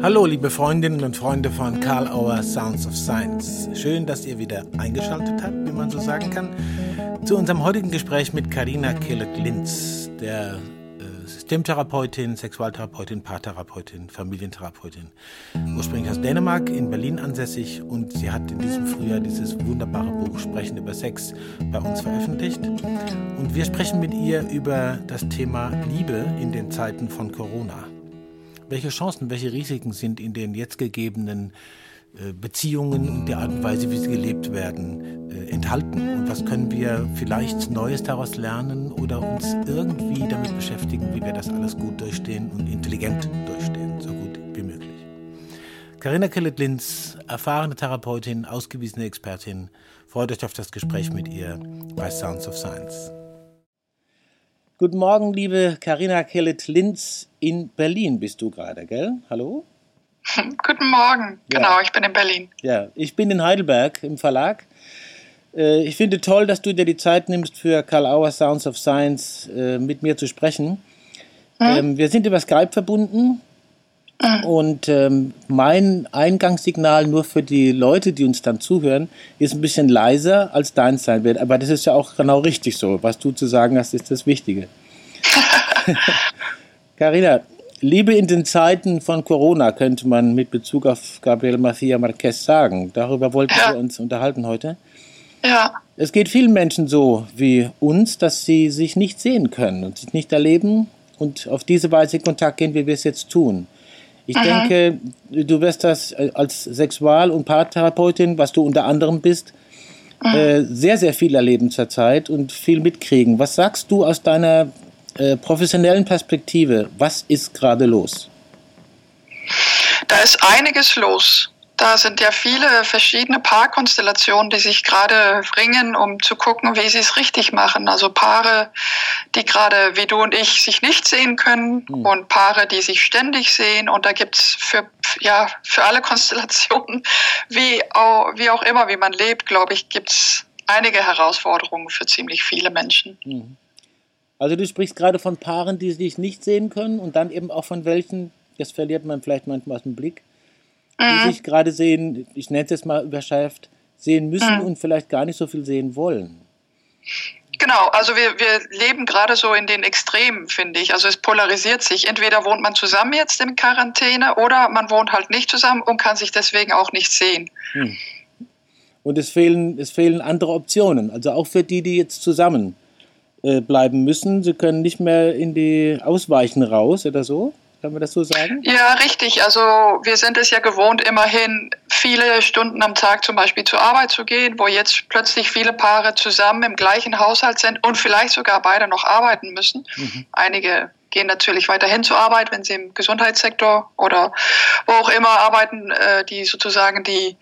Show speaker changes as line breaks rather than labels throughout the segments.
Hallo, liebe Freundinnen und Freunde von Karl Auer Sounds of Science. Schön, dass ihr wieder eingeschaltet habt, wie man so sagen kann, zu unserem heutigen Gespräch mit Karina Kellett-Linz, der äh, Systemtherapeutin, Sexualtherapeutin, Paartherapeutin, Familientherapeutin. Ursprünglich aus Dänemark, in Berlin ansässig und sie hat in diesem Frühjahr dieses wunderbare Buch Sprechen über Sex bei uns veröffentlicht. Und wir sprechen mit ihr über das Thema Liebe in den Zeiten von Corona welche Chancen, welche Risiken sind in den jetzt gegebenen äh, Beziehungen und der Art und Weise, wie sie gelebt werden, äh, enthalten? Und was können wir vielleicht Neues daraus lernen oder uns irgendwie damit beschäftigen, wie wir das alles gut durchstehen und intelligent durchstehen, so gut wie möglich? Carina Kellett-Linz, erfahrene Therapeutin, ausgewiesene Expertin, freut euch auf das Gespräch mit ihr bei Sounds of Science. Guten Morgen, liebe Karina Kellett-Linz. In Berlin bist du gerade, gell? Hallo?
Guten Morgen. Ja. Genau, ich bin in Berlin.
Ja, ich bin in Heidelberg im Verlag. Äh, ich finde toll, dass du dir die Zeit nimmst, für Karl Auer Sounds of Science äh, mit mir zu sprechen. Hm? Wir sind über Skype verbunden und ähm, mein Eingangssignal nur für die Leute, die uns dann zuhören, ist ein bisschen leiser als dein sein wird. Aber das ist ja auch genau richtig so. Was du zu sagen hast, ist das Wichtige. Carina, Liebe in den Zeiten von Corona könnte man mit Bezug auf Gabriel Macia Marquez sagen. Darüber wollten ja. wir uns unterhalten heute.
Ja.
Es geht vielen Menschen so wie uns, dass sie sich nicht sehen können und sich nicht erleben und auf diese Weise in Kontakt gehen, wie wir es jetzt tun. Ich Aha. denke, du wirst das als Sexual- und Paartherapeutin, was du unter anderem bist, äh, sehr, sehr viel erleben zurzeit und viel mitkriegen. Was sagst du aus deiner äh, professionellen Perspektive? Was ist gerade los?
Da ist einiges los. Da sind ja viele verschiedene Paarkonstellationen, die sich gerade ringen, um zu gucken, wie sie es richtig machen. Also Paare, die gerade wie du und ich sich nicht sehen können mhm. und Paare, die sich ständig sehen. Und da gibt's für, ja, für alle Konstellationen, wie auch, wie auch immer, wie man lebt, glaube ich, gibt's einige Herausforderungen für ziemlich viele Menschen. Mhm.
Also du sprichst gerade von Paaren, die sich nicht sehen können und dann eben auch von welchen, das verliert man vielleicht manchmal aus dem Blick, die mhm. sich gerade sehen, ich nenne es jetzt mal überschärft, sehen müssen mhm. und vielleicht gar nicht so viel sehen wollen.
Genau, also wir, wir leben gerade so in den Extremen, finde ich. Also es polarisiert sich. Entweder wohnt man zusammen jetzt in Quarantäne oder man wohnt halt nicht zusammen und kann sich deswegen auch nicht sehen. Hm.
Und es fehlen, es fehlen andere Optionen. Also auch für die, die jetzt zusammen äh, bleiben müssen. Sie können nicht mehr in die Ausweichen raus oder so. Kann man das so sagen?
Ja, richtig. Also wir sind es ja gewohnt, immerhin viele Stunden am Tag zum Beispiel zur Arbeit zu gehen, wo jetzt plötzlich viele Paare zusammen im gleichen Haushalt sind und vielleicht sogar beide noch arbeiten müssen. Mhm. Einige gehen natürlich weiterhin zur Arbeit, wenn sie im Gesundheitssektor oder wo auch immer arbeiten, äh, die sozusagen die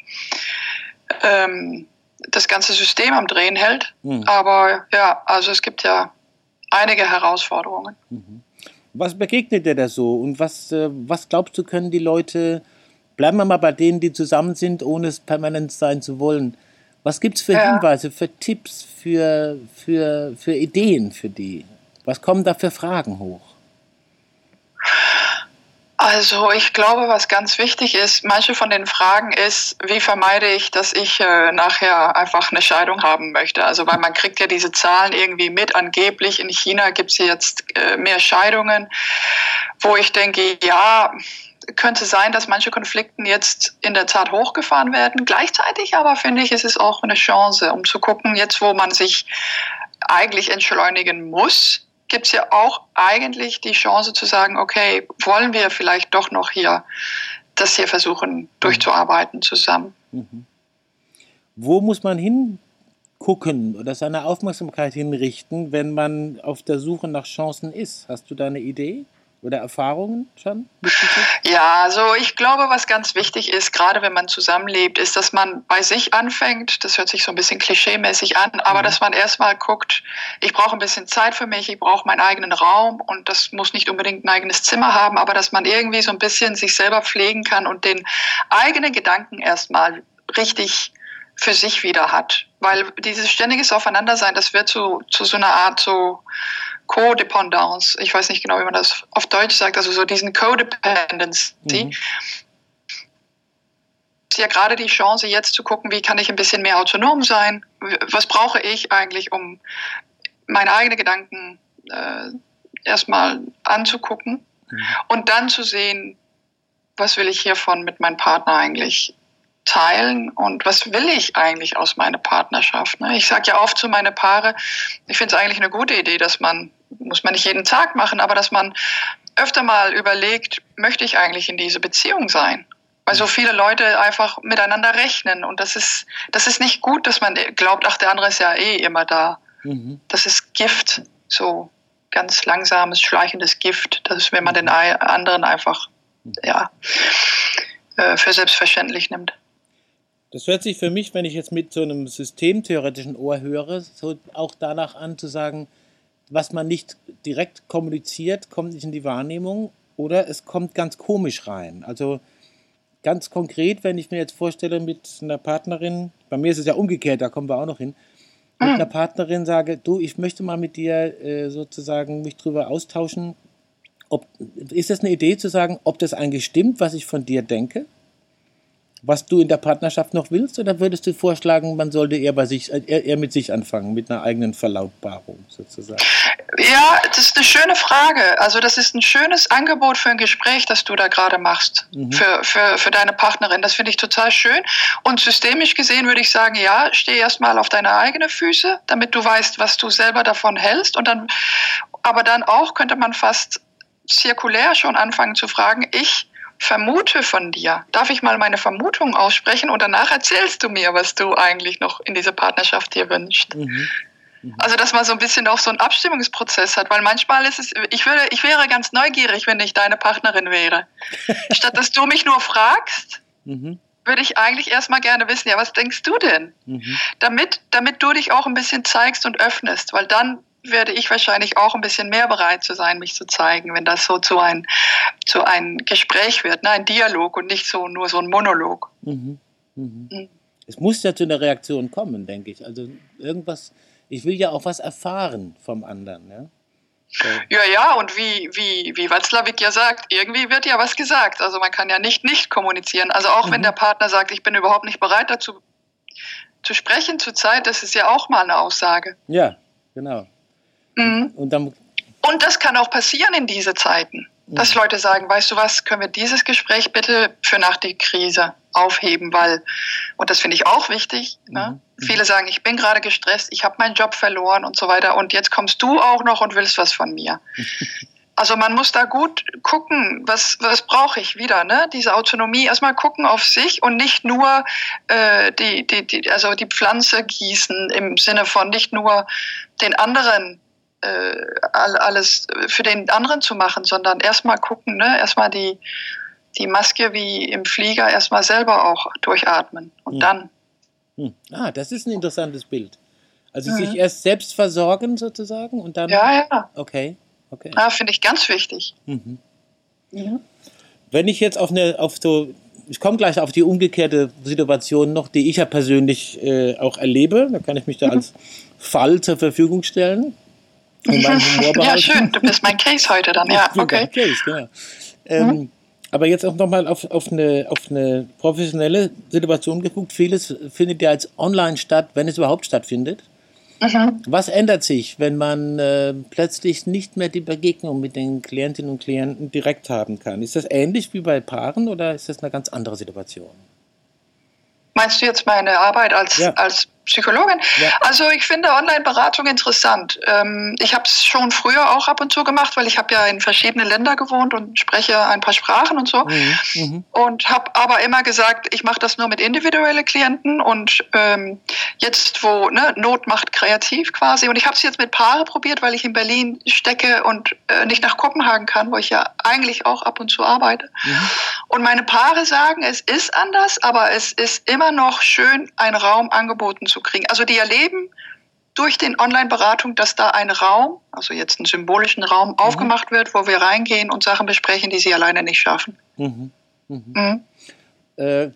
ähm, das ganze System am Drehen hält. Mhm. Aber ja, also es gibt ja einige Herausforderungen. Mhm.
Was begegnet dir da so und was, äh, was glaubst du, können die Leute, bleiben wir mal bei denen, die zusammen sind, ohne es permanent sein zu wollen, was gibt es für ja. Hinweise, für Tipps, für, für, für Ideen für die? Was kommen da für Fragen hoch?
Also ich glaube, was ganz wichtig ist, manche von den Fragen ist, wie vermeide ich, dass ich äh, nachher einfach eine Scheidung haben möchte. Also weil man kriegt ja diese Zahlen irgendwie mit. Angeblich in China gibt es jetzt äh, mehr Scheidungen, wo ich denke, ja, könnte sein, dass manche Konflikten jetzt in der Tat hochgefahren werden. Gleichzeitig aber finde ich, ist es auch eine Chance, um zu gucken, jetzt wo man sich eigentlich entschleunigen muss, gibt es ja auch eigentlich die Chance zu sagen, okay, wollen wir vielleicht doch noch hier das hier versuchen durchzuarbeiten zusammen. Mhm.
Wo muss man hingucken oder seine Aufmerksamkeit hinrichten, wenn man auf der Suche nach Chancen ist? Hast du da eine Idee? Oder Erfahrungen schon
Ja, also ich glaube, was ganz wichtig ist, gerade wenn man zusammenlebt, ist, dass man bei sich anfängt. Das hört sich so ein bisschen klischeemäßig an, aber mhm. dass man erstmal guckt, ich brauche ein bisschen Zeit für mich, ich brauche meinen eigenen Raum und das muss nicht unbedingt ein eigenes Zimmer haben, aber dass man irgendwie so ein bisschen sich selber pflegen kann und den eigenen Gedanken erstmal richtig für sich wieder hat. Weil dieses ständiges Aufeinandersein, das wird zu, zu so einer Art so Codependence, ich weiß nicht genau, wie man das auf Deutsch sagt, also so diesen Codependency. Mhm. ja gerade die Chance, jetzt zu gucken, wie kann ich ein bisschen mehr autonom sein? Was brauche ich eigentlich, um meine eigenen Gedanken äh, erstmal anzugucken mhm. und dann zu sehen, was will ich hiervon mit meinem Partner eigentlich teilen und was will ich eigentlich aus meiner Partnerschaft. Ne? Ich sage ja oft zu meinen Paare, ich finde es eigentlich eine gute Idee, dass man, muss man nicht jeden Tag machen, aber dass man öfter mal überlegt, möchte ich eigentlich in diese Beziehung sein? Weil so viele Leute einfach miteinander rechnen und das ist, das ist nicht gut, dass man glaubt, ach, der andere ist ja eh immer da. Mhm. Das ist Gift, so ganz langsames, schleichendes Gift, das ist, wenn man den anderen einfach ja, äh, für selbstverständlich nimmt.
Das hört sich für mich, wenn ich jetzt mit so einem systemtheoretischen Ohr höre, so auch danach an zu sagen, was man nicht direkt kommuniziert, kommt nicht in die Wahrnehmung oder es kommt ganz komisch rein. Also ganz konkret, wenn ich mir jetzt vorstelle mit einer Partnerin, bei mir ist es ja umgekehrt, da kommen wir auch noch hin, mit einer Partnerin sage, du, ich möchte mal mit dir äh, sozusagen mich drüber austauschen. Ob, ist das eine Idee zu sagen, ob das eigentlich stimmt, was ich von dir denke? Was du in der Partnerschaft noch willst, oder würdest du vorschlagen, man sollte eher bei sich, eher, eher mit sich anfangen, mit einer eigenen Verlautbarung sozusagen?
Ja, das ist eine schöne Frage. Also das ist ein schönes Angebot für ein Gespräch, das du da gerade machst, mhm. für, für, für deine Partnerin. Das finde ich total schön. Und systemisch gesehen würde ich sagen, ja, steh erstmal auf deine eigenen Füße, damit du weißt, was du selber davon hältst. Und dann, aber dann auch könnte man fast zirkulär schon anfangen zu fragen, ich vermute von dir. Darf ich mal meine Vermutung aussprechen und danach erzählst du mir, was du eigentlich noch in dieser Partnerschaft dir wünschst? Mhm. Mhm. Also, dass man so ein bisschen auch so einen Abstimmungsprozess hat, weil manchmal ist es, ich würde, ich wäre ganz neugierig, wenn ich deine Partnerin wäre. Statt dass du mich nur fragst, mhm. würde ich eigentlich erstmal gerne wissen, ja, was denkst du denn? Mhm. Damit, damit du dich auch ein bisschen zeigst und öffnest, weil dann werde ich wahrscheinlich auch ein bisschen mehr bereit zu sein, mich zu zeigen, wenn das so zu ein, zu ein Gespräch wird, ne? ein Dialog und nicht so nur so ein Monolog. Mhm.
Mhm. Mhm. Es muss ja zu einer Reaktion kommen, denke ich. Also irgendwas, ich will ja auch was erfahren vom anderen. Ja?
So. Ja, ja, und wie, wie, wie Watzlawick ja sagt, irgendwie wird ja was gesagt. Also man kann ja nicht nicht kommunizieren. Also auch wenn mhm. der Partner sagt, ich bin überhaupt nicht bereit dazu zu sprechen zurzeit, das ist ja auch mal eine Aussage.
Ja, genau.
Mhm. Und, dann, und das kann auch passieren in diese Zeiten, dass mhm. Leute sagen, weißt du was, können wir dieses Gespräch bitte für nach der Krise aufheben, weil, und das finde ich auch wichtig, ne? Mhm. viele sagen, ich bin gerade gestresst, ich habe meinen Job verloren und so weiter und jetzt kommst du auch noch und willst was von mir. Also man muss da gut gucken, was, was brauche ich wieder, ne? Diese Autonomie, erstmal gucken auf sich und nicht nur äh, die, die, die, also die Pflanze gießen im Sinne von nicht nur den anderen äh, alles für den anderen zu machen, sondern erstmal gucken, ne? erstmal die, die Maske wie im Flieger erstmal selber auch durchatmen und hm. dann.
Hm. Ah, das ist ein interessantes Bild. Also mhm. sich erst selbst versorgen sozusagen und dann.
Ja, ja.
Okay, okay.
Ja, finde ich ganz wichtig. Mhm.
Ja. Wenn ich jetzt auf eine, auf so, ich komme gleich auf die umgekehrte Situation noch, die ich ja persönlich äh, auch erlebe, da kann ich mich da mhm. als Fall zur Verfügung stellen
Ja, schön, du bist mein Case heute dann, ja, okay. Case, genau.
Ähm, mhm. Aber jetzt auch nochmal auf, auf, eine, auf eine professionelle Situation geguckt. Vieles findet ja als online statt, wenn es überhaupt stattfindet. Mhm. Was ändert sich, wenn man äh, plötzlich nicht mehr die Begegnung mit den Klientinnen und Klienten direkt haben kann? Ist das ähnlich wie bei Paaren oder ist das eine ganz andere Situation?
Meinst du jetzt meine Arbeit als, ja. als Psychologin. Ja. Also ich finde Online-Beratung interessant. Ähm, ich habe es schon früher auch ab und zu gemacht, weil ich habe ja in verschiedenen Ländern gewohnt und spreche ein paar Sprachen und so. Mhm. mhm. Und habe aber immer gesagt, ich mache das nur mit individuellen Klienten und ähm, jetzt, wo ne, Not macht kreativ quasi. Und ich habe es jetzt mit Paare probiert, weil ich in Berlin stecke und äh, nicht nach Kopenhagen kann, wo ich ja eigentlich auch ab und zu arbeite. Mhm. Und meine Paare sagen, es ist anders, aber es ist immer noch schön, einen Raum angeboten zu zu kriegen. Also die erleben durch den Online-Beratung, dass da ein Raum, also jetzt einen symbolischen Raum, mhm. aufgemacht wird, wo wir reingehen und Sachen besprechen, die sie alleine nicht schaffen. Mhm.
Mhm. mhm. Äh,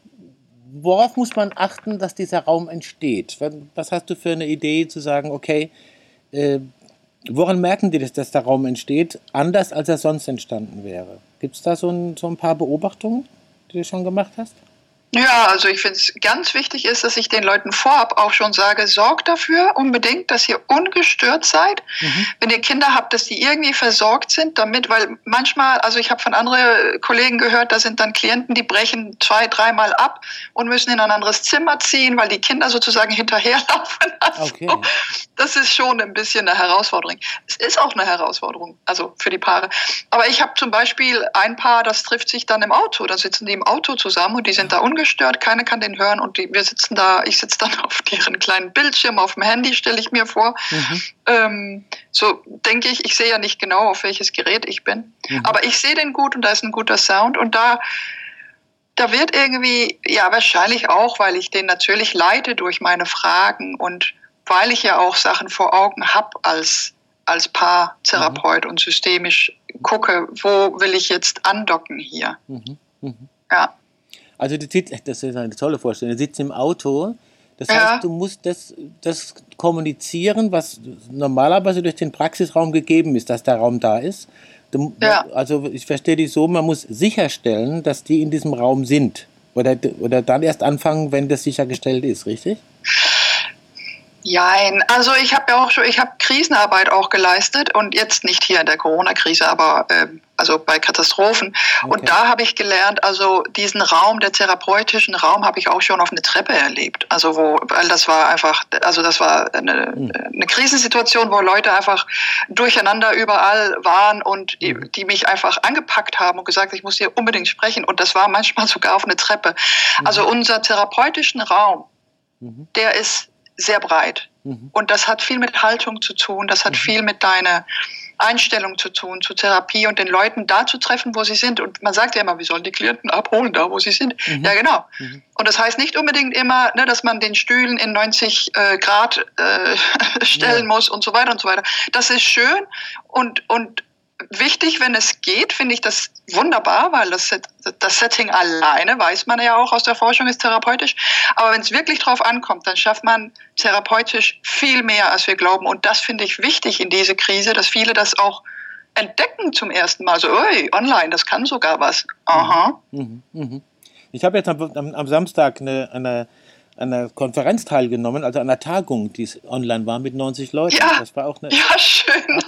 worauf muss man achten, dass dieser Raum entsteht? Was hast du für eine Idee zu sagen, okay, äh, woran merken die, dass, dass der Raum entsteht, anders als er sonst entstanden wäre? Gibt es da so ein, so ein paar Beobachtungen, die du schon gemacht hast?
Ja, also ich finde es ganz wichtig ist, dass ich den Leuten vorab auch schon sage, sorgt dafür unbedingt, dass ihr ungestört seid. Mhm. Wenn ihr Kinder habt, dass die irgendwie versorgt sind damit, weil manchmal, also ich habe von anderen Kollegen gehört, da sind dann Klienten, die brechen zwei, dreimal ab und müssen in ein anderes Zimmer ziehen, weil die Kinder sozusagen hinterherlaufen. Also okay. Das ist schon ein bisschen eine Herausforderung. Es ist auch eine Herausforderung, also für die Paare. Aber ich habe zum Beispiel ein Paar, das trifft sich dann im Auto, da sitzen die im Auto zusammen und die sind da ungestört ungestört, keiner kann den hören und die, wir sitzen da, ich sitze dann auf deren kleinen Bildschirm auf dem Handy, stelle ich mir vor. Mhm. Ähm, so denke ich, ich sehe ja nicht genau, auf welches Gerät ich bin, mhm. aber ich sehe den gut und da ist ein guter Sound und da da wird irgendwie, ja, wahrscheinlich auch, weil ich den natürlich leite durch meine Fragen und weil ich ja auch Sachen vor Augen habe als, als Paartherapeut mhm. und systemisch gucke, wo will ich jetzt andocken hier. Mhm. Mhm.
Ja. Also sitzt, das ist eine tolle Vorstellung, du sitzt im Auto, das ja. heißt, du musst das, das kommunizieren, was normalerweise durch den Praxisraum gegeben ist, dass der Raum da ist. Du, ja. Also ich verstehe dich so, man muss sicherstellen, dass die in diesem Raum sind. Oder, oder dann erst anfangen, wenn das sichergestellt ist, richtig?
Jein, also ich habe ja auch schon, ich habe Krisenarbeit auch geleistet und jetzt nicht hier in der Corona-Krise, aber äh, also bei Katastrophen. Okay. Und da habe ich gelernt, also diesen Raum, der therapeutischen Raum, habe ich auch schon auf eine Treppe erlebt. Also wo, weil das war einfach, also das war eine, mhm. eine Krisensituation, wo Leute einfach durcheinander überall waren und mhm. die mich einfach angepackt haben und gesagt, ich muss hier unbedingt sprechen. Und das war manchmal sogar auf eine Treppe. Mhm. Also unser therapeutischen Raum, mhm. der ist sehr breit. Mhm. Und das hat viel mit Haltung zu tun, das hat viel mit deiner Einstellung zu tun, zur Therapie und den Leuten da zu treffen, wo sie sind. Und man sagt ja immer, wir sollen die Klienten abholen, da wo sie sind. Mhm. Ja, genau. Mhm. Und das heißt nicht unbedingt immer, ne, dass man den Stühlen in 90 äh, Grad äh, stellen ja. muss und so weiter und so weiter. Das ist schön und, und wichtig, wenn es geht, finde ich das wunderbar, weil das, das Setting alleine, weiß man ja auch aus der Forschung, ist therapeutisch. Aber wenn es wirklich drauf ankommt, dann schafft man therapeutisch viel mehr, als wir glauben. Und das finde ich wichtig in dieser Krise, dass viele das auch entdecken zum ersten Mal. So, oi, online, das kann sogar was. Aha. Mhm,
mh, mh. Ich habe jetzt am, am, am Samstag eine, eine einer Konferenz teilgenommen, also einer Tagung, die online war mit 90 Leuten.
Ja, das war auch eine ja, schön.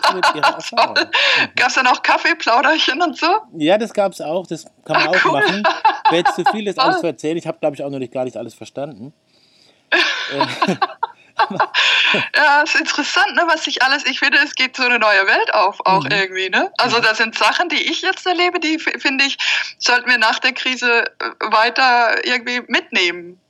Gab es dann auch Kaffeeplauderchen und so?
Ja, das gab es auch, das kann man ah, auch cool. machen. Wäre jetzt zu viel, das alles zu erzählen. Ich habe, glaube ich, auch noch nicht gar nicht alles verstanden.
ja, ist interessant, ne, was sich alles, ich finde, es geht so eine neue Welt auf, auch mhm. irgendwie, ne? Also das sind Sachen, die ich jetzt erlebe, die finde ich, sollten wir nach der Krise weiter irgendwie mitnehmen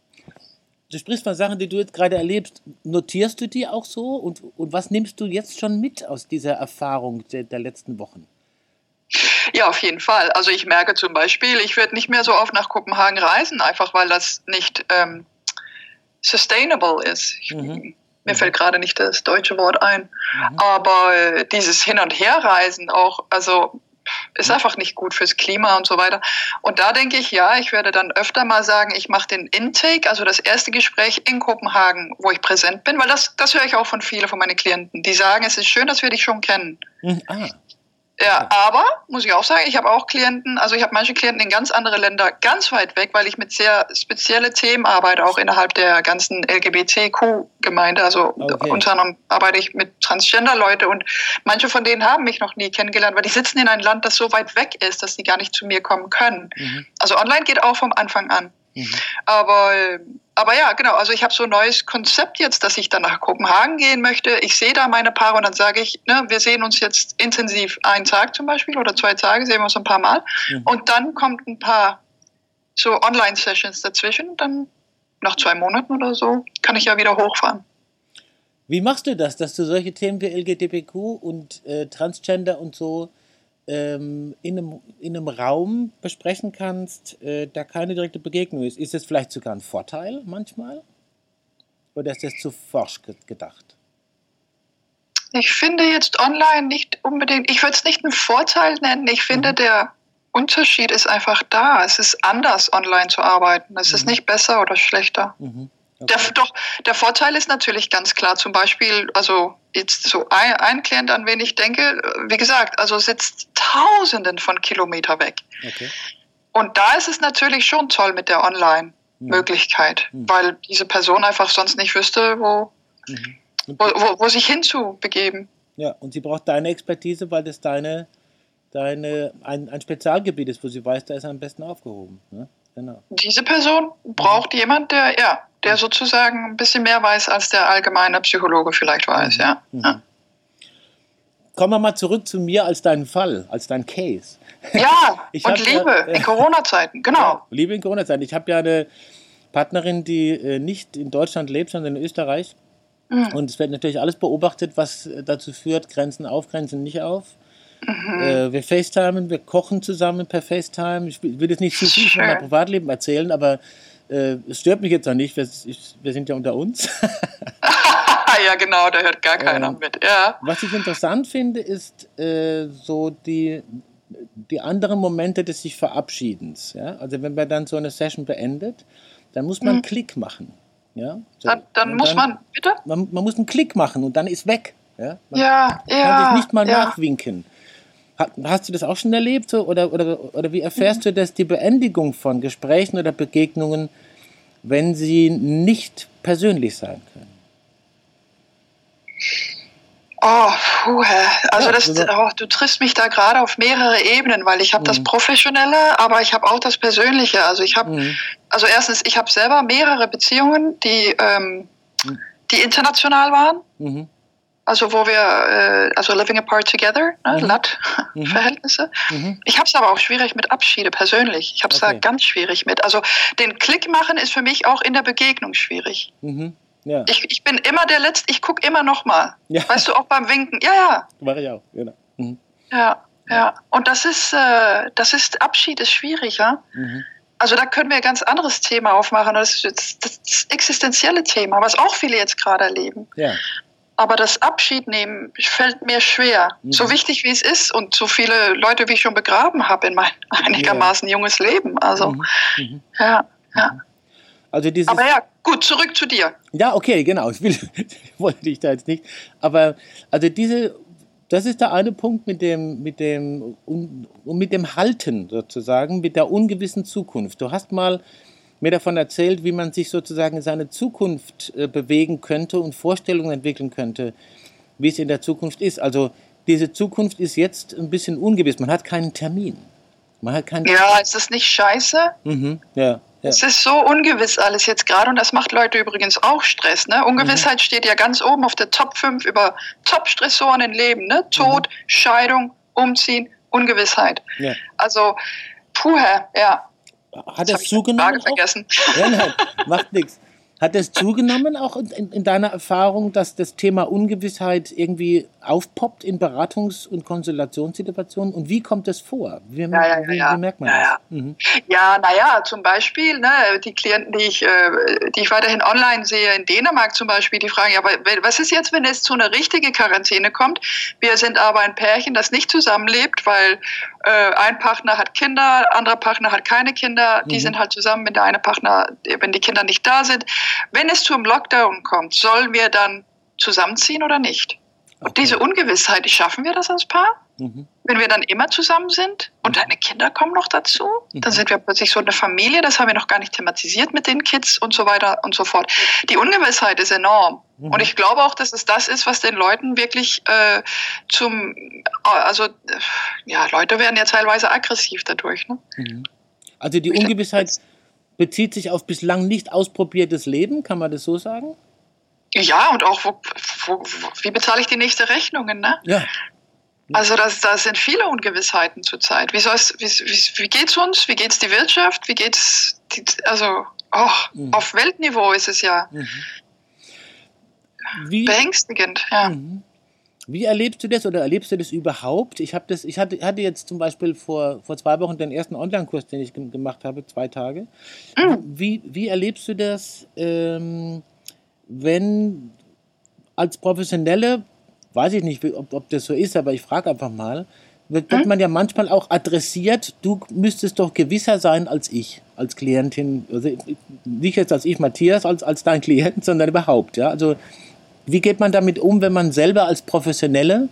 du sprichst von Sachen, die du jetzt gerade erlebst. Notierst du die auch so? Und, und was nimmst du jetzt schon mit aus dieser Erfahrung der, der letzten Wochen?
Ja, auf jeden Fall. Also ich merke zum Beispiel, ich werde nicht mehr so oft nach Kopenhagen reisen, einfach weil das nicht ähm, sustainable ist. Ich, mhm. Mir mhm. fällt gerade nicht das deutsche Wort ein. Mhm. Aber äh, dieses Hin- und Herreisen auch, also ist einfach nicht gut fürs Klima und so weiter. Und da denke ich, ja, ich werde dann öfter mal sagen, ich mache den Intake, also das erste Gespräch in Kopenhagen, wo ich präsent bin, weil das, das höre ich auch von vielen von meinen Klienten, die sagen, es ist schön, dass wir dich schon kennen. Hm, ah. Ja, aber muss ich auch sagen, ich habe auch Klienten, also ich habe manche Klienten in ganz andere Länder ganz weit weg, weil ich mit sehr spezielle Themen arbeite, auch innerhalb der ganzen LGBTQ-Gemeinde. Also okay. unter anderem arbeite ich mit Transgender-Leute und manche von denen haben mich noch nie kennengelernt, weil die sitzen in einem Land, das so weit weg ist, dass sie gar nicht zu mir kommen können. Mhm. Also online geht auch vom Anfang an. Mhm. Aber, aber ja, genau. Also ich habe so ein neues Konzept jetzt, dass ich dann nach Kopenhagen gehen möchte. Ich sehe da meine Paare und dann sage ich, ne, wir sehen uns jetzt intensiv einen Tag zum Beispiel oder zwei Tage, sehen wir uns ein paar Mal. Mhm. Und dann kommt ein paar so Online-Sessions dazwischen. Dann nach zwei Monaten oder so kann ich ja wieder hochfahren.
Wie machst du das, dass du solche Themen wie LGBTQ und äh, Transgender und so ähm, in, einem, in einem Raum besprechen kannst, äh, da keine direkte Begegnung ist. Ist es vielleicht sogar ein Vorteil manchmal? Oder ist das zu forsch gedacht?
Ich finde jetzt online nicht unbedingt, ich würde es nicht einen Vorteil nennen. Ich finde, mhm. der Unterschied ist einfach da. Es ist anders, online zu arbeiten. Es mhm. ist nicht besser oder schlechter. Mhm. Der, doch, der Vorteil ist natürlich ganz klar, zum Beispiel, also jetzt so ein, ein Klient, an wen ich denke, wie gesagt, also sitzt Tausenden von Kilometern weg. Okay. Und da ist es natürlich schon toll mit der Online. Möglichkeit, weil diese Person einfach sonst nicht wüsste, wo, wo, wo, wo sich hinzubegeben.
Ja, und sie braucht deine Expertise, weil das deine, deine ein, ein Spezialgebiet ist, wo sie weiß, da ist er am besten aufgehoben. Ne?
Genau. Diese Person braucht mhm. jemand, der, ja, der sozusagen ein bisschen mehr weiß, als der allgemeine Psychologe vielleicht weiß, mhm. ja. Mhm. ja.
Kommen wir mal zurück zu mir als deinen Fall, als dein Case.
Ja, ich und Liebe ja, in Corona-Zeiten, genau. Ja,
Liebe in Corona-Zeiten. Ich habe ja eine Partnerin, die äh, nicht in Deutschland lebt, sondern in Österreich. Mhm. Und es wird natürlich alles beobachtet, was dazu führt, Grenzen auf, Grenzen nicht auf. Mhm. Äh, wir FaceTimen, wir kochen zusammen per FaceTime. Ich will jetzt nicht zu viel von meinem Privatleben erzählen, aber äh, es stört mich jetzt auch nicht. Wir, ich, wir sind ja unter uns.
ja, genau, da hört gar keiner ähm, mit. Ja.
Was ich interessant finde, ist äh, so die, die anderen Momente des sich Verabschiedens. Ja? Also wenn man dann so eine Session beendet, dann muss man mhm. einen Klick machen. Ja?
So. Dann, dann muss man, bitte?
Man, man, muss einen Klick machen und dann ist weg. Ja,
man ja,
ja kann sich nicht mal ja. nachwinken. Hast du das auch schon erlebt? So? Oder, oder, oder wie erfährst mhm. du das, die Beendigung von Gesprächen oder Begegnungen, wenn sie nicht persönlich sein können?
Oh, puh, also das, also oh, du triffst mich da gerade auf mehrere Ebenen, weil ich habe mhm. das Professionelle, aber ich habe auch das Persönliche. Also ich habe, mhm. also erstens, ich habe selber mehrere Beziehungen, die, ähm, mhm. die international waren. Mhm. Also wo wir, äh, also living apart together, ne, mhm. LAT-Verhältnisse. Mhm. mhm. Ich habe es aber auch schwierig mit Abschiede persönlich. Ich habe es okay. da ganz schwierig mit. Also den Klick machen ist für mich auch in der Begegnung schwierig. Mhm. Ja. Ich, ich bin immer der Letzte, ich gucke immer noch mal. Ja. Weißt du, auch beim Winken. Ja, ja.
Mache ich auch, genau. Mhm.
Ja, ja. Und das ist, äh, das ist, Abschied ist schwierig, ja. Mhm. Also da können wir ein ganz anderes Thema aufmachen. Das ist das existenzielle Thema, was auch viele jetzt gerade erleben. Ja. Aber das Abschied nehmen fällt mir schwer. Mhm. So wichtig wie es ist und so viele Leute, wie ich schon begraben habe in mein einigermaßen ja. junges Leben. Also, mhm. mhm. ja, ja.
Also dieses
Aber ja, gut, zurück zu dir.
Ja, okay, genau. Ich, will, wollte dich da jetzt nicht. Aber also diese, das ist der eine Punkt mit dem, mit dem, um, mit dem Halten sozusagen, mit der ungewissen Zukunft. Du hast mal mir davon erzählt, wie man sich sozusagen in seine Zukunft äh, bewegen könnte und Vorstellungen entwickeln könnte, wie es in der Zukunft ist. Also diese Zukunft ist jetzt ein bisschen ungewiss. Man hat keinen Termin. Man hat keinen
ja, ist das nicht scheiße?
Mhm, ja.
Ja. Es ist so ungewiss alles jetzt gerade und das macht Leute übrigens auch Stress. Ne? Ungewissheit mhm. steht ja ganz oben auf der Top 5 über Top-Stressoren im Leben. Ne? Tod, mhm. Scheidung, Umziehen, Ungewissheit. Ja. Also, puh, ja.
Hat das zugenommen?
Frage vergessen.
Ja, nein, macht nichts. Hat es zugenommen auch in, in, deiner Erfahrung, dass das Thema Ungewissheit irgendwie aufpoppt in Beratungs- und Konsultationssituationen? Und wie kommt das vor? Wie, ja,
ja, wie, ja. wie merkt man ja, das? Mhm. Ja, naja, zum Beispiel ne, die Klienten, die ich, äh, die ich weiterhin online sehe, in Dänemark zum Beispiel, die fragen, ja, aber was ist jetzt, wenn es zu einer richtigen Quarantäne kommt? Wir sind aber ein Pärchen, das nicht zusammenlebt, weil äh, ein Partner hat Kinder, anderer Partner hat keine Kinder, die mhm. sind halt zusammen, wenn der eine Partner, wenn die Kinder nicht da sind. Wenn es zum Lockdown kommt, sollen wir dann zusammenziehen oder nicht? Und diese Ungewissheit, schaffen wir das als Paar? Mhm. Wenn wir dann immer zusammen sind und deine Kinder kommen noch dazu, mhm. dann sind wir plötzlich so eine Familie, das haben wir noch gar nicht thematisiert mit den Kids und so weiter und so fort. Die Ungewissheit ist enorm. Mhm. Und ich glaube auch, dass es das ist, was den Leuten wirklich äh, zum, also ja, Leute werden ja teilweise aggressiv dadurch. Ne?
Mhm. Also die Ungewissheit bezieht sich auf bislang nicht ausprobiertes Leben, kann man das so sagen?
Ja, und auch, wo, wo, wie bezahle ich die nächste Rechnung? Ne? Ja. Also das, das sind viele Ungewissheiten zurzeit. Wie, soll's, wie, wie, wie geht's uns? Wie geht's die Wirtschaft? Wie geht's die, also oh, mhm. auf Weltniveau ist es ja mhm. wie, beängstigend. Ja. Mhm.
Wie erlebst du das oder erlebst du das überhaupt? Ich das, ich hatte, hatte jetzt zum Beispiel vor, vor zwei Wochen den ersten Online-Kurs, den ich gemacht habe, zwei Tage. Mhm. Wie, wie erlebst du das? Ähm, wenn als Professionelle, weiß ich nicht, ob, ob das so ist, aber ich frage einfach mal, wird, wird, hm? man ja manchmal auch adressiert, du müsstest doch gewisser sein als ich, als Klientin, also nicht jetzt als ich, Matthias, als, als dein Klient, sondern überhaupt, ja, also wie geht man damit um, wenn man selber als Professionelle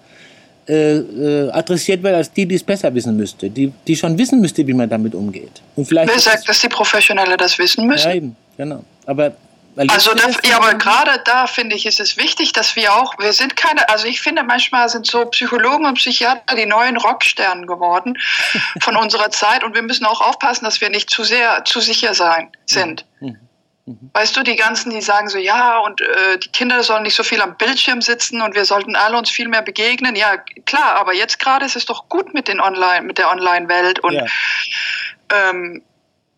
äh, äh, adressiert wird als die, die es besser wissen müsste, die, die schon wissen müsste, wie man damit umgeht.
Und vielleicht Wer sagt, dass die Professionelle das wissen müssen? Ja,
eben, genau. Aber
also das, ja, aber gerade da finde ich, ist es wichtig, dass wir auch, wir sind keine, also ich finde manchmal sind so Psychologen und Psychiater die neuen Rocksternen geworden von unserer Zeit und wir müssen auch aufpassen, dass wir nicht zu sehr, zu sicher sein sind. Mhm. Mhm. Weißt du, die ganzen, die sagen so, ja, und äh, die Kinder sollen nicht so viel am Bildschirm sitzen und wir sollten alle uns viel mehr begegnen. Ja, klar, aber jetzt gerade ist es doch gut mit den Online, mit der Online-Welt und ja. ähm,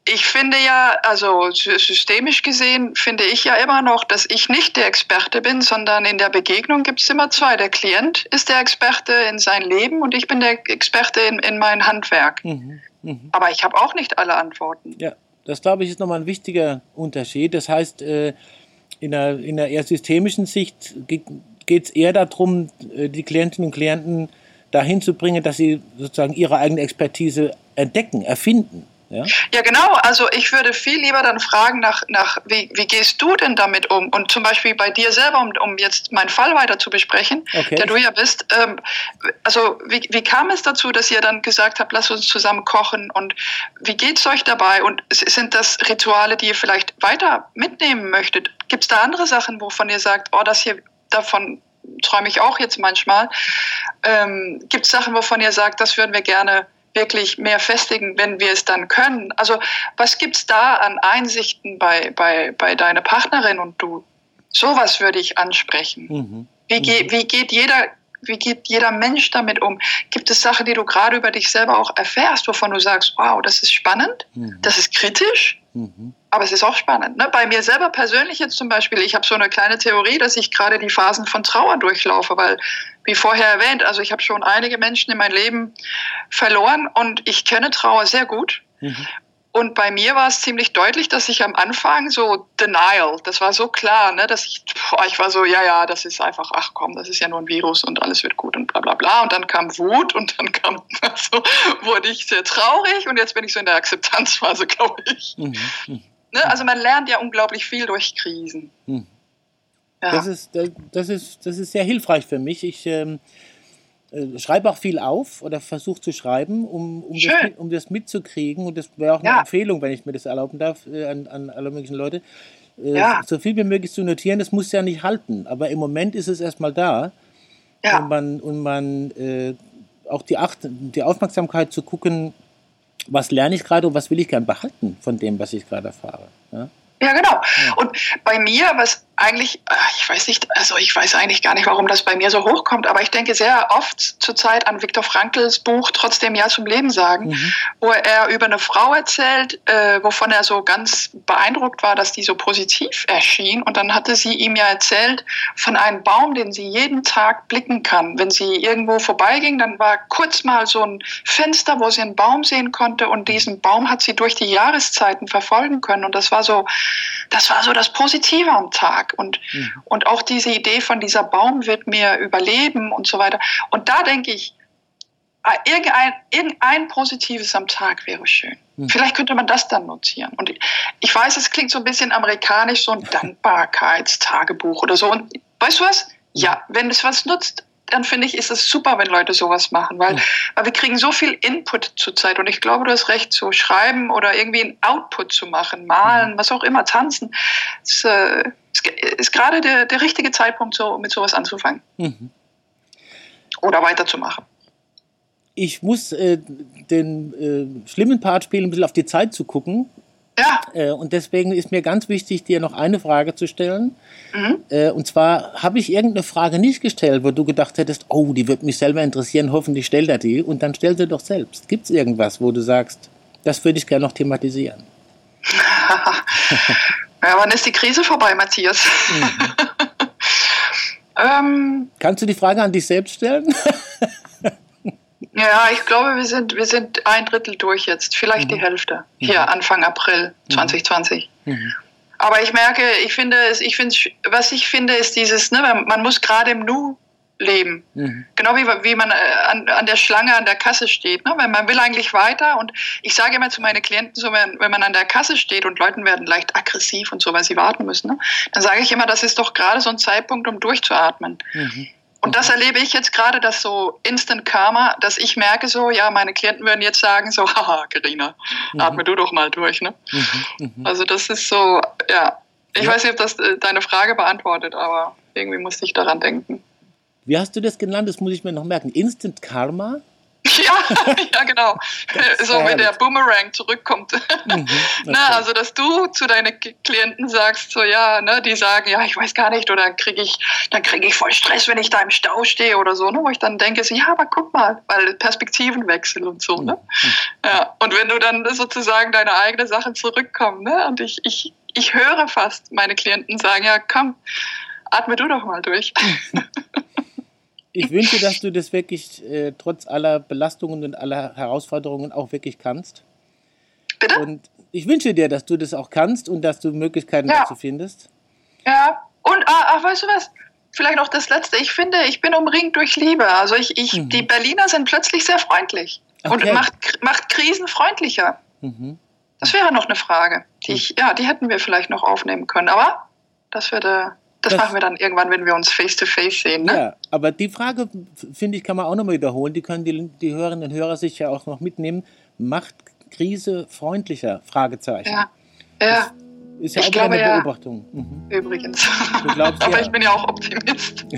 ich finde ja, also systemisch gesehen, finde ich ja immer noch, dass ich nicht der Experte bin, sondern in der Begegnung gibt es immer zwei. Der Klient ist der Experte in sein Leben und ich bin der Experte in, in mein Handwerk. Mhm. Mhm. Aber ich habe auch nicht alle Antworten.
Ja, das glaube ich ist nochmal ein wichtiger Unterschied. Das heißt, äh, in einer, in einer eher systemischen Sicht geht es eher darum, äh, die Klientinnen und Klienten dahin zu bringen, dass sie sozusagen ihre eigene Expertise entdecken, erfinden. Ja?
ja, genau. Also ich würde viel lieber dann fragen nach, nach wie, wie gehst du denn damit um? Und zum Beispiel bei dir selber, um, um jetzt meinen Fall weiter zu besprechen, okay. der du ja bist. Ähm, also wie, wie kam es dazu, dass ihr dann gesagt habt, lass uns zusammen kochen? Und wie geht es euch dabei? Und sind das Rituale, die ihr vielleicht weiter mitnehmen möchtet? Gibt es da andere Sachen, wovon ihr sagt, oh, das hier, davon träume ich auch jetzt manchmal? Ähm, Gibt es Sachen, wovon ihr sagt, das würden wir gerne wirklich mehr festigen, wenn wir es dann können. Also was gibt es da an Einsichten bei, bei, bei deiner Partnerin und du? Sowas würde ich ansprechen. Mhm. Wie, ge, mhm. wie geht jeder wie geht jeder Mensch damit um? Gibt es Sachen, die du gerade über dich selber auch erfährst, wovon du sagst, wow, das ist spannend, mhm. das ist kritisch, mhm. aber es ist auch spannend. Ne? Bei mir selber persönlich jetzt zum Beispiel, ich habe so eine kleine Theorie, dass ich gerade die Phasen von Trauer durchlaufe, weil wie vorher erwähnt, also ich habe schon einige Menschen in meinem Leben verloren und ich kenne Trauer sehr gut. Mhm. Und bei mir war es ziemlich deutlich, dass ich am Anfang so Denial, das war so klar, ne, dass ich, boah, ich war so, ja, ja, das ist einfach, ach komm, das ist ja nur ein Virus und alles wird gut und bla bla bla. Und dann kam Wut und dann kam, also, wurde ich sehr traurig und jetzt bin ich so in der Akzeptanzphase, glaube ich. Mhm. mhm. Ne, also man lernt ja unglaublich viel durch Krisen. Mhm.
Ja. Das, ist, das, ist, das ist sehr hilfreich für mich. Ich ähm, äh, schreibe auch viel auf oder versuche zu schreiben, um, um, das, um das mitzukriegen. Und das wäre auch eine ja. Empfehlung, wenn ich mir das erlauben darf, äh, an, an alle möglichen Leute. Äh, ja. So viel wie möglich zu notieren, das muss ja nicht halten. Aber im Moment ist es erstmal da. Ja. Und man, und man äh, auch die, Acht, die Aufmerksamkeit zu gucken, was lerne ich gerade und was will ich gern behalten von dem, was ich gerade erfahre. Ja?
Ja, genau. Und bei mir, was eigentlich, äh, ich weiß nicht, also ich weiß eigentlich gar nicht, warum das bei mir so hochkommt, aber ich denke sehr oft zurzeit an Viktor Frankls Buch Trotzdem Ja zum Leben sagen, mhm. wo er über eine Frau erzählt, äh, wovon er so ganz beeindruckt war, dass die so positiv erschien. Und dann hatte sie ihm ja erzählt von einem Baum, den sie jeden Tag blicken kann. Wenn sie irgendwo vorbeiging, dann war kurz mal so ein Fenster, wo sie einen Baum sehen konnte und diesen Baum hat sie durch die Jahreszeiten verfolgen können. Und das war so, das war so das Positive am Tag und, mhm. und auch diese Idee von dieser Baum wird mir überleben und so weiter. Und da denke ich, ah, irgendein, irgendein Positives am Tag wäre schön. Mhm. Vielleicht könnte man das dann notieren. Und ich weiß, es klingt so ein bisschen amerikanisch, so ein Dankbarkeitstagebuch oder so. Und weißt du was? Ja, wenn es was nutzt, dann finde ich, ist es super, wenn Leute sowas machen, weil, weil wir kriegen so viel Input zurzeit und ich glaube, du hast recht, zu schreiben oder irgendwie einen Output zu machen, malen, mhm. was auch immer, tanzen, ist, äh, ist, ist gerade der, der richtige Zeitpunkt, so, mit sowas anzufangen. Mhm. Oder weiterzumachen.
Ich muss äh, den äh, schlimmen Part spielen, ein bisschen auf die Zeit zu gucken. Ja. Äh, und deswegen ist mir ganz wichtig, dir noch eine Frage zu stellen. Mhm. Äh, und zwar habe ich irgendeine Frage nicht gestellt, wo du gedacht hättest, oh, die wird mich selber interessieren, hoffentlich stellt er die. Und dann stell sie doch selbst. Gibt es irgendwas, wo du sagst, das würde ich gerne noch thematisieren?
ja, wann ist die Krise vorbei, Matthias? Mhm.
ähm, Kannst du die Frage an dich selbst stellen?
Ja, ich glaube, wir sind, wir sind ein Drittel durch jetzt, vielleicht mhm. die Hälfte. Hier mhm. Anfang April 2020. Mhm. mhm. Aber ich merke, ich finde es, ich finde, was ich finde, ist dieses, ne, man muss gerade im Nu leben. Mhm. Genau wie, wie man äh, an, an der Schlange an der Kasse steht. Ne? Weil man will eigentlich weiter. Und ich sage immer zu meinen Klienten, so wenn, wenn man an der Kasse steht und Leuten werden leicht aggressiv und so, weil sie warten müssen, ne? dann sage ich immer, das ist doch gerade so ein Zeitpunkt, um durchzuatmen. Mhm. Und das erlebe ich jetzt gerade, dass so Instant Karma, dass ich merke so, ja, meine Klienten würden jetzt sagen so, haha, Karina, mhm. atme du doch mal durch, ne? Mhm, mh. Also das ist so, ja, ich ja. weiß nicht, ob das äh, deine Frage beantwortet, aber irgendwie musste ich daran denken.
Wie hast du das genannt? Das muss ich mir noch merken. Instant Karma?
Ja, ja genau. So wenn der Boomerang zurückkommt. Mhm, Na, also dass du zu deinen Klienten sagst, so ja, ne, die sagen, ja, ich weiß gar nicht, oder kriege ich, dann kriege ich voll Stress, wenn ich da im Stau stehe oder so, ne, wo ich dann denke, so, ja, aber guck mal, weil Perspektivenwechsel und so, ne? Mhm. Ja, und wenn du dann sozusagen deine eigene Sache zurückkommst, ne, und ich, ich, ich höre fast meine Klienten sagen, ja, komm, atme du doch mal durch.
ich wünsche, dass du das wirklich äh, trotz aller Belastungen und aller Herausforderungen auch wirklich kannst.
Bitte?
Und ich wünsche dir, dass du das auch kannst und dass du Möglichkeiten ja. dazu findest.
Ja, und ah, ach, weißt du was? Vielleicht noch das Letzte. Ich finde, ich bin umringt durch Liebe. Also ich, ich mhm. die Berliner sind plötzlich sehr freundlich okay. und macht, macht Krisen freundlicher. Mhm. Das wäre noch eine Frage, die ich, ja, die hätten wir vielleicht noch aufnehmen können. Aber das würde das, das, machen wir dann irgendwann, wenn wir uns face to face sehen. Ne?
Ja, aber die Frage, finde ich, kann man auch nochmal wiederholen. Die können die, die Hörerinnen und Hörer sich ja auch noch mitnehmen. Macht Krise freundlicher? Fragezeichen.
Ja. ja.
Ist ja ich auch glaube, eine Beobachtung.
Ja. Mhm. Übrigens. Glaubst, aber ja. ich bin ja auch Optimist.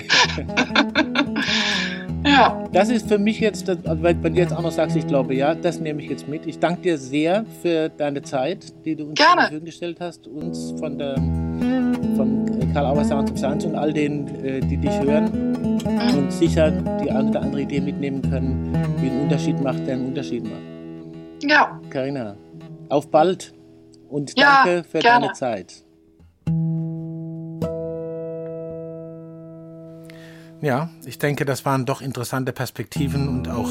ja. Das ist für mich jetzt, weil du jetzt auch noch sagst, ich glaube, ja, das nehme ich jetzt mit. Ich danke dir sehr für deine Zeit, die du uns
zur
Verfügung gestellt hast, uns von der von Karl Auer Sound of Science und all denen, äh, die dich hören und sicher die eine oder andere Idee mitnehmen können, wie ein Unterschied macht, der einen Unterschied macht.
Ja.
Carina, auf bald und danke ja, für gerne. deine Zeit. Ja, ich denke, das waren doch interessante Perspektiven und auch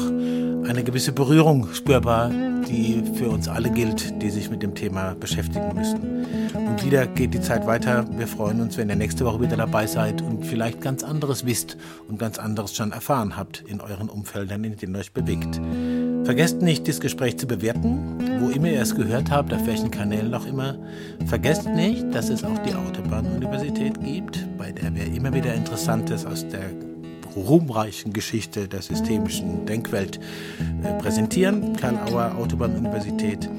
eine gewisse Berührung spürbar, die für uns alle gilt, die sich mit dem Thema beschäftigen müssen. Und wieder geht die Zeit weiter. Wir freuen uns, wenn ihr nächste Woche wieder dabei seid und vielleicht ganz anderes wisst und ganz anderes schon erfahren habt in euren Umfeldern, in denen ihr euch bewegt. Vergesst nicht, das Gespräch zu bewerten, wo immer ihr es gehört habt, auf welchen Kanälen auch immer. Vergesst nicht, dass es auch die Autobahnuniversität gibt, bei der wir immer wieder Interessantes aus der ruhmreichen Geschichte der systemischen Denkwelt äh, präsentieren. Karl Auer, Autobahnuniversität.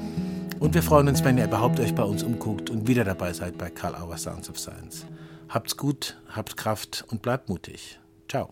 Und wir freuen uns, wenn ihr überhaupt euch bei uns umguckt und wieder dabei seid bei Karl Auer Sounds of Science. Habt's gut, habt Kraft und bleibt mutig. Ciao.